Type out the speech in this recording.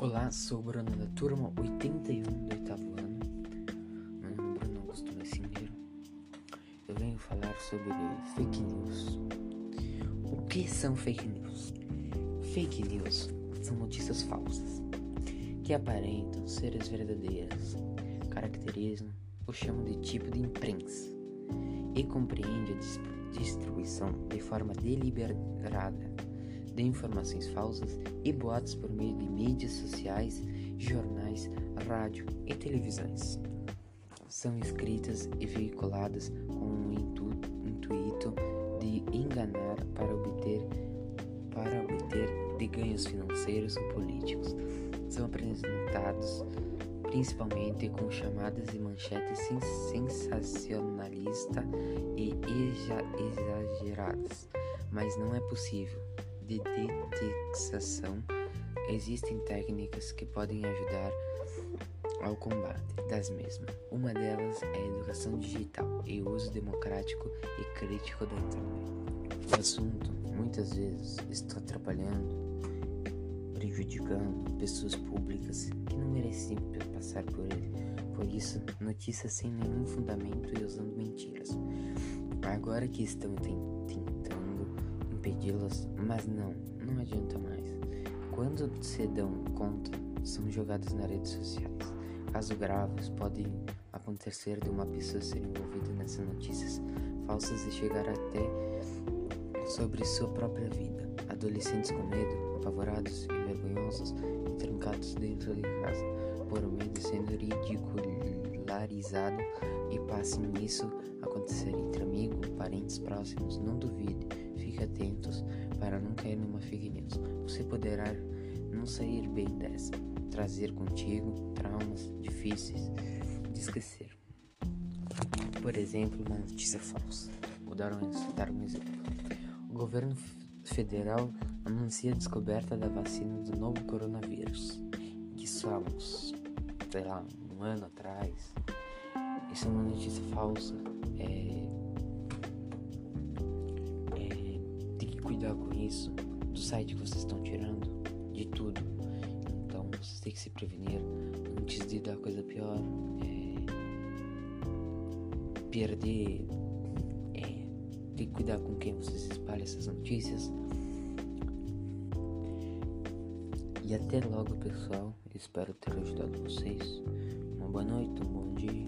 Olá, sou o Bruno da turma 81 do oitavo ano. Meu nome é Bruno Augusto Messingueiro. Eu venho falar sobre fake news. O que são fake news? Fake news são notícias falsas que aparentam ser as verdadeiras, caracterizam ou chamam de tipo de imprensa e compreende a distribuição de forma deliberada de informações falsas e boatos por meio de mídias sociais, jornais, rádio e televisões. São escritas e veiculadas com o intuito de enganar para obter, para obter de ganhos financeiros ou políticos. São apresentados principalmente com chamadas e manchetes sensacionalistas e exageradas, mas não é possível de detecção, existem técnicas que podem ajudar ao combate das mesmas. Uma delas é a educação digital e o uso democrático e crítico da internet. O assunto muitas vezes está atrapalhando, prejudicando pessoas públicas que não merecem passar por ele. Por isso, notícias sem nenhum fundamento e usando mentiras. Agora que estão tentando impedi-las, mas não, não adianta mais. Quando se dão conta, são jogadas nas redes sociais. Casos graves podem acontecer de uma pessoa ser envolvida nessas notícias falsas e chegar até sobre sua própria vida. Adolescentes com medo, apavorados e vergonhosos e trancados dentro de casa, por medo sendo ridicularizado e passem nisso acontecer entre amigos, parentes próximos, não duvide Fique atentos para não cair numa fake news. Você poderá não sair bem dessa, trazer contigo traumas difíceis de esquecer. Por exemplo, uma notícia falsa. Vou dar um, dar um exemplo. O governo federal anuncia a descoberta da vacina do novo coronavírus, que somos, sei lá, um ano atrás. Isso é uma notícia falsa. Cuidar com isso, do site que vocês estão tirando, de tudo. Então vocês têm que se prevenir antes de dar coisa pior. É, perder. É, tem que cuidar com quem vocês espalham essas notícias. E até logo, pessoal. Espero ter ajudado vocês. Uma boa noite, um bom dia,